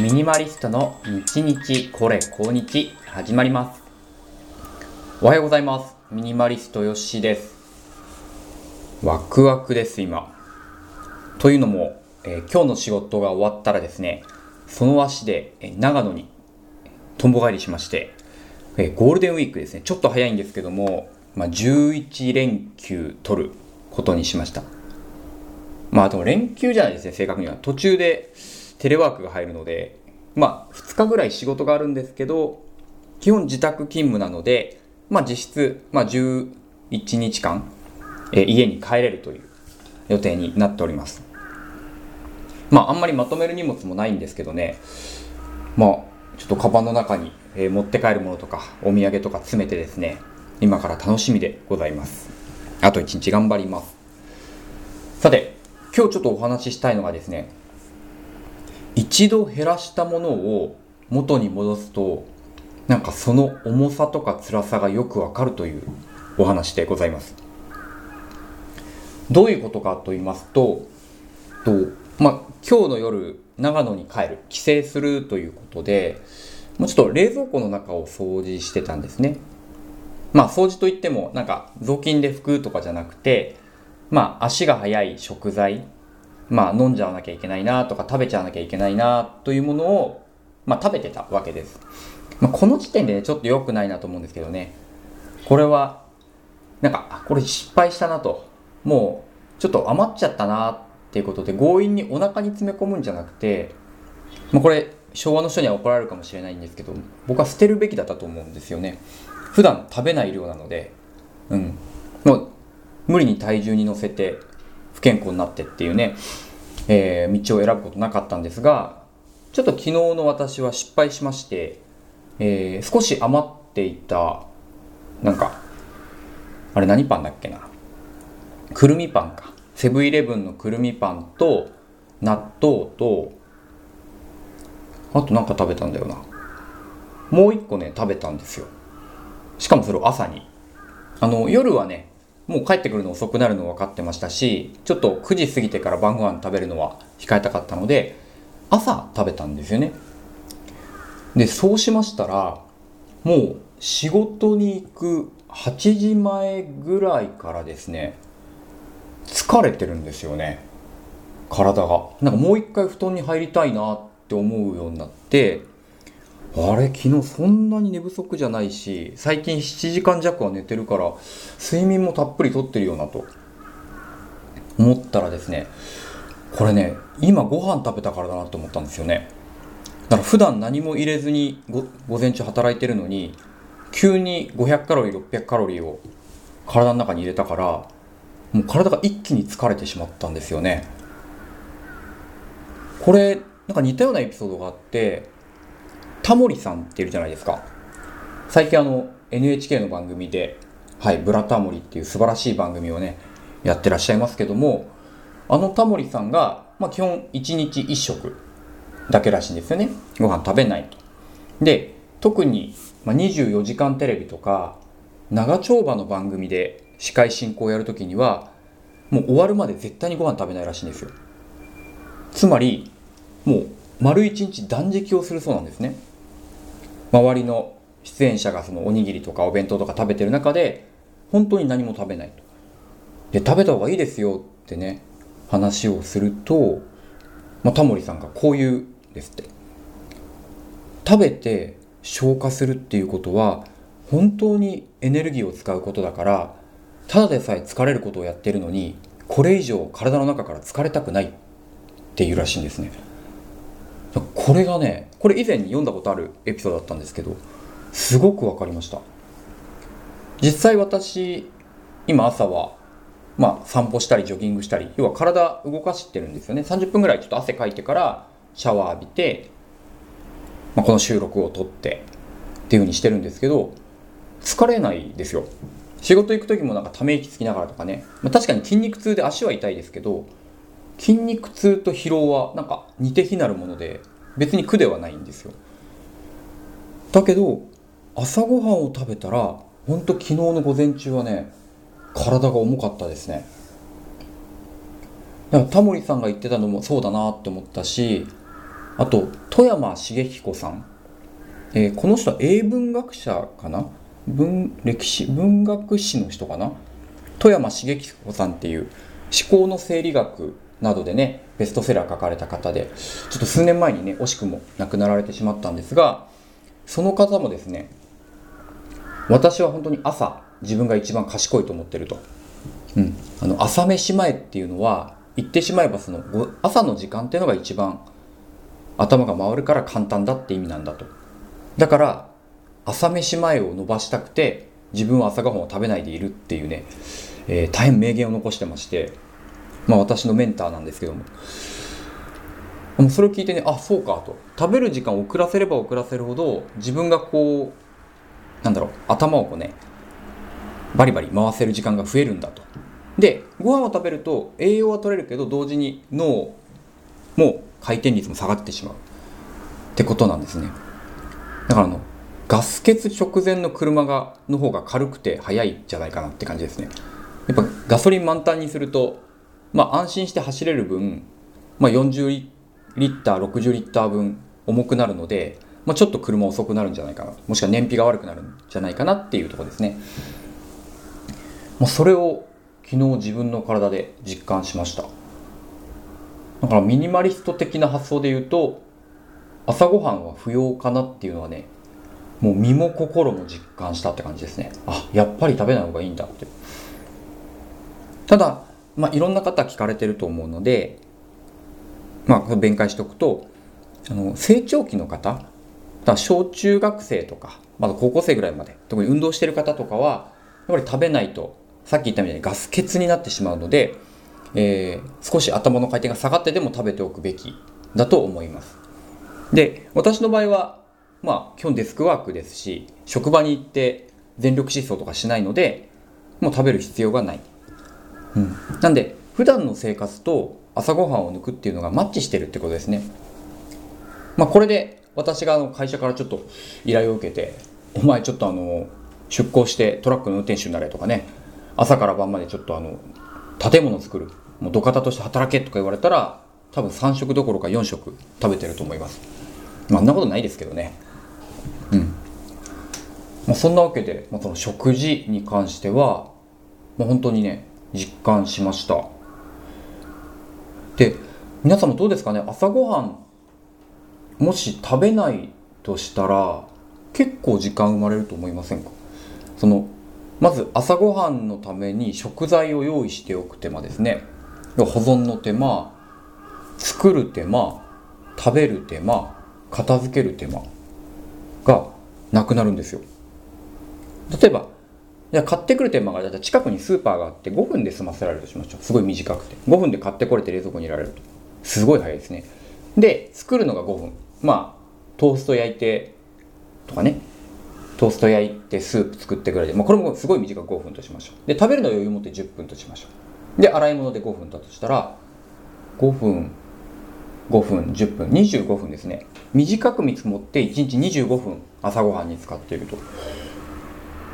ミニマリストの日日これ今日始まります。おはようございます。ミニマリストよしです。ワクワクです今。というのも、えー、今日の仕事が終わったらですねその足で、え、長野にとんぼ返りしまして、えー、ゴールデンウィークですね。ちょっと早いんですけども、まあ、11連休取ることにしました。まあでも連休じゃないですね正確には。途中でテレワークが入るので、まあ、2日ぐらい仕事があるんですけど、基本自宅勤務なので、まあ、実質、まあ、11日間、え家に帰れるという予定になっております。まあ、あんまりまとめる荷物もないんですけどね、まあ、ちょっとカバンの中に、え持って帰るものとか、お土産とか詰めてですね、今から楽しみでございます。あと1日頑張ります。さて、今日ちょっとお話ししたいのがですね、一度減らしたものを元に戻すとなんかその重さとか辛さがよくわかるというお話でございます。どういうことかと言いますとと、まあ、今日の夜長野に帰る帰省するということでもうちょっと冷蔵庫の中を掃除してたんですね。まあ掃除といってもなんか雑巾で拭くとかじゃなくてまあ足が速い食材まあ飲んじゃわなきゃいけないなとか食べちゃわなきゃいけないなというものを、まあ、食べてたわけです。まあ、この時点で、ね、ちょっと良くないなと思うんですけどね。これは、なんか、これ失敗したなと。もう、ちょっと余っちゃったなっていうことで強引にお腹に詰め込むんじゃなくて、まあ、これ、昭和の人には怒られるかもしれないんですけど、僕は捨てるべきだったと思うんですよね。普段食べない量なので、うん。もう、無理に体重に乗せて不健康になってっていうね、えー、道を選ぶことなかったんですが、ちょっと昨日の私は失敗しまして、えー、少し余っていた、なんか、あれ何パンだっけな。くるみパンか。セブンイレブンのくるみパンと、納豆と、あとなんか食べたんだよな。もう一個ね、食べたんですよ。しかもそれを朝に。あの、夜はね、もう帰ってくるの遅くなるの分かってましたしちょっと9時過ぎてから晩ご飯食べるのは控えたかったので朝食べたんですよね。でそうしましたらもう仕事に行く8時前ぐらいからですね疲れてるんですよね。体が。なんかもう一回布団に入りたいなって思うようになってあれ昨日そんなに寝不足じゃないし最近7時間弱は寝てるから睡眠もたっぷりとってるよなと。思ったらですねこれね今ご飯食べたからだなと思ったんですよね。だから普段何も入れずに午前中働いてるのに急に500カロリー600カロリーを体の中に入れたからもう体が一気に疲れてしまったんですよね。これなんか似たようなエピソードがあってタモリさんっているじゃないですか。最近あの NHK の番組で、はい、ブラタモリっていう素晴らしい番組をね、やってらっしゃいますけども、あのタモリさんが、まあ、基本1日1食だけらしいんですよね。ご飯食べないと。で、特に、まあ、24時間テレビとか、長丁場の番組で司会進行をやるときには、もう終わるまで絶対にご飯食べないらしいんですよ。つまり、もう丸一日断食をするそうなんですね。周りの出演者がそのおにぎりとかお弁当とか食べてる中で本当に何も食べないと。で食べた方がいいですよってね話をすると、まあ、タモリさんがこう言うですって。食べて消化するっていうことは本当にエネルギーを使うことだからただでさえ疲れることをやってるのにこれ以上体の中から疲れたくないっていうらしいんですね。これがねこれ以前に読んだことあるエピソードだったんですけどすごく分かりました。実際私今朝はまあ散歩したりジョギングしたり要は体動かしてるんですよね。30分ぐらいちょっと汗かいてからシャワー浴びて、まあ、この収録を撮ってっていうふうにしてるんですけど疲れないですよ。仕事行く時もなんかため息つきながらとかね、まあ、確かに筋肉痛で足は痛いですけど筋肉痛と疲労はなんか似て非なるもので別に苦ではないんですよ。だけど朝ごはんを食べたらほんと昨日の午前中はね体が重かったですね。だからタモリさんが言ってたのもそうだなって思ったしあと富山茂彦さん、えーこの人は英文学者かな？文歴史文学史の人かな？富山茂彦さんっていう思考の生理学などでねベストセラー書かれた方でちょっと数年前にね惜しくも亡くなられてしまったんですがその方もですね私は本当に朝自分が一番賢いと思ってると、うん、あの朝飯前っていうのは言ってしまえばその朝の時間っていうのが一番頭が回るから簡単だって意味なんだと。だから朝飯前を伸ばしたくて自分は朝ごはんを食べないでいるっていうね、えー大変名言を残してましてまあ私のメンターなんですけども。もうそれを聞いてねあそうかと。食べる時間を遅らせれば遅らせるほど自分がこうなんだろう頭をこうねバリバリ回せる時間が増えるんだと。でご飯を食べると栄養は取れるけど同時に脳も回転率も下がってしまう。ってことなんですね。だからあのガス欠直前の車がの方が軽くて速いじゃないかなって感じですね。やっぱガソリン満タンにするとまあ安心して走れる分、まあ、40リッター60リッター分重くなるので、まあ、ちょっと車遅くなるんじゃないかな。もしくは燃費が悪くなるんじゃないかなっていうとこですね。もうそれを昨日自分の体で実感しました。だからミニマリスト的な発想で言うと朝ごはんは不要かなっていうのはねもう身も心も実感したって感じですね。あやっぱり食べない方がいいんだって。ただ、まあ、いろんな方聞かれてると思うのでまあ弁解しておくとあの成長期の方だ小中学生とかまだ高校生ぐらいまで特に運動してる方とかはやっぱり食べないとさっき言ったみたいにガス欠になってしまうので、えー少し頭の回転が下がってでも食べておくべきだと思います。で私の場合はまあ基本デスクワークですし職場に行って全力疾走とかしないのでもう食べる必要がない、うん、なんで普段の生活と朝ごはんを抜くっていうのがマッチしてるってことですね。まあこれで私があの会社からちょっと依頼を受けてお前ちょっとあの出向してトラックの運転手になれとかね。朝から晩までちょっとあの建物作る。もう土方として働けとか言われたら多分3食どころか4食食べてると思います。まああんなことないですけどね。うん。まあ、そんなわけで、まあ、その食事に関しては、まあ、本当にね実感しました。で皆さんもどうですかね？朝ごはんもし食べないとしたら結構時間生まれると思いませんか？そのまず朝ごはんのために食材を用意しておく手間ですね。保存の手間作る手間食べる手間片付ける手間がなくなるんですよ。例えばいや買ってくる手間がだいたい近くにスーパーがあって5分で済ませられるとしましょう。すごい短くて。5分で買ってこれて冷蔵庫に入れられると。すごい早いですね。で作るのが5分。まあトースト焼いてとかね。トースト焼いてスープ作ってぐらいで、まあ、これもすごい短く5分としましょう。で食べるの余裕持って10分としましょう。で洗い物で5分だとしたら5分5分10分。25分ですね。短く見積もって1日25分朝ごはんに使っていると。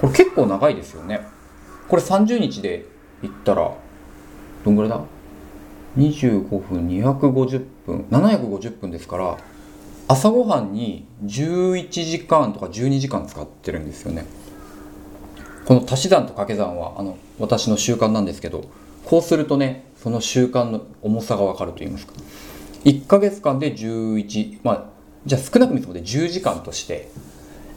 これ結構長いですよね。これ30日で言ったらどんぐらいだ？25分250分。750分ですから朝ごはんに11時間とか12時間使ってるんですよね。この足し算と掛け算はあの私の習慣なんですけどこうするとねその習慣の重さがわかると言いますか。1ヶ月間で11まあじゃあ少なく見積もって10時間として、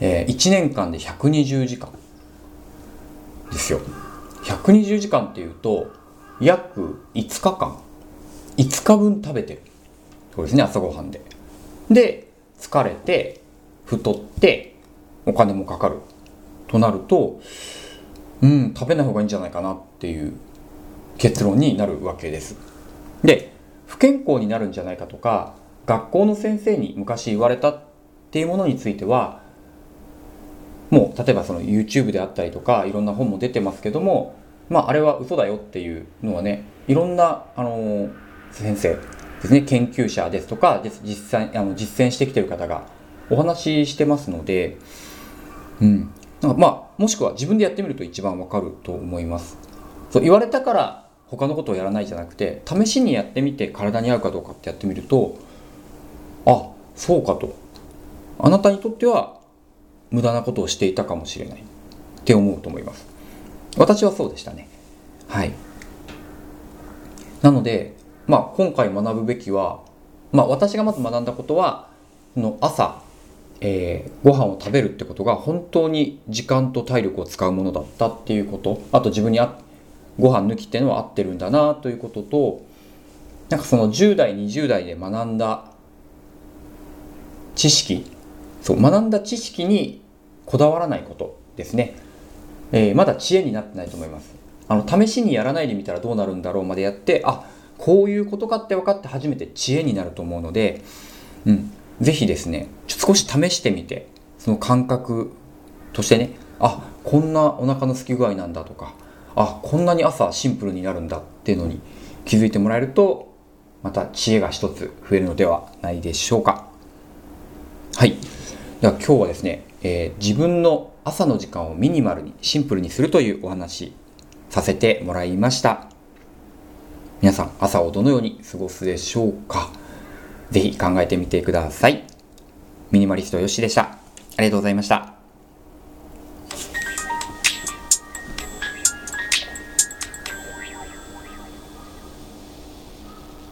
えー1年間で120時間。ですよ。120時間っていうと約5日間。5日分食べてる。そうですね朝ごはんで。で疲れて太ってお金もかかる。となるとうん食べない方がいいんじゃないかなっていう結論になるわけです。で不健康になるんじゃないかとか学校の先生に昔言われたっていうものについてはもう例えばその YouTube であったりとかいろんな本も出てますけどもまああれは嘘だよっていうのはねいろんなあの先生ですね研究者ですとか実際あの実践してきてる方がお話ししてますのでうん。なんかまあもしくは自分でやってみると一番わかると思います。そう言われたから他のことをやらないじゃなくて試しにやってみて体に合うかどうかってやってみるとあそうかと。あなたにとっては無駄なことをしていたかもしれない。って思うと思います。私はそうでしたね。はい。なのでまあ今回学ぶべきはまあ私がまず学んだことはの朝、えー、ご飯を食べるってことが本当に時間と体力を使うものだったっていうこと。あと自分にあご飯抜きっていうのは合ってるんだなということとなんかその10代20代で学んだ知識そう学んだ知識にこだわらないことですね、えー、まだ知恵になってないと思います。あの試しにやらないでみたらどうなるんだろうまでやってあこういうことかって分かって初めて知恵になると思うので、うん、ぜひですね少し試してみてその感覚としてねあこんなお腹の空き具合なんだとかあこんなに朝シンプルになるんだっていうのに気づいてもらえるとまた知恵が一つ増えるのではないでしょうか。はい。では今日はですね、えー、自分の朝の時間をミニマルにシンプルにするというお話させてもらいました。皆さん朝をどのように過ごすでしょうか？ぜひ考えてみてください。ミニマリストよしでした。ありがとうございました。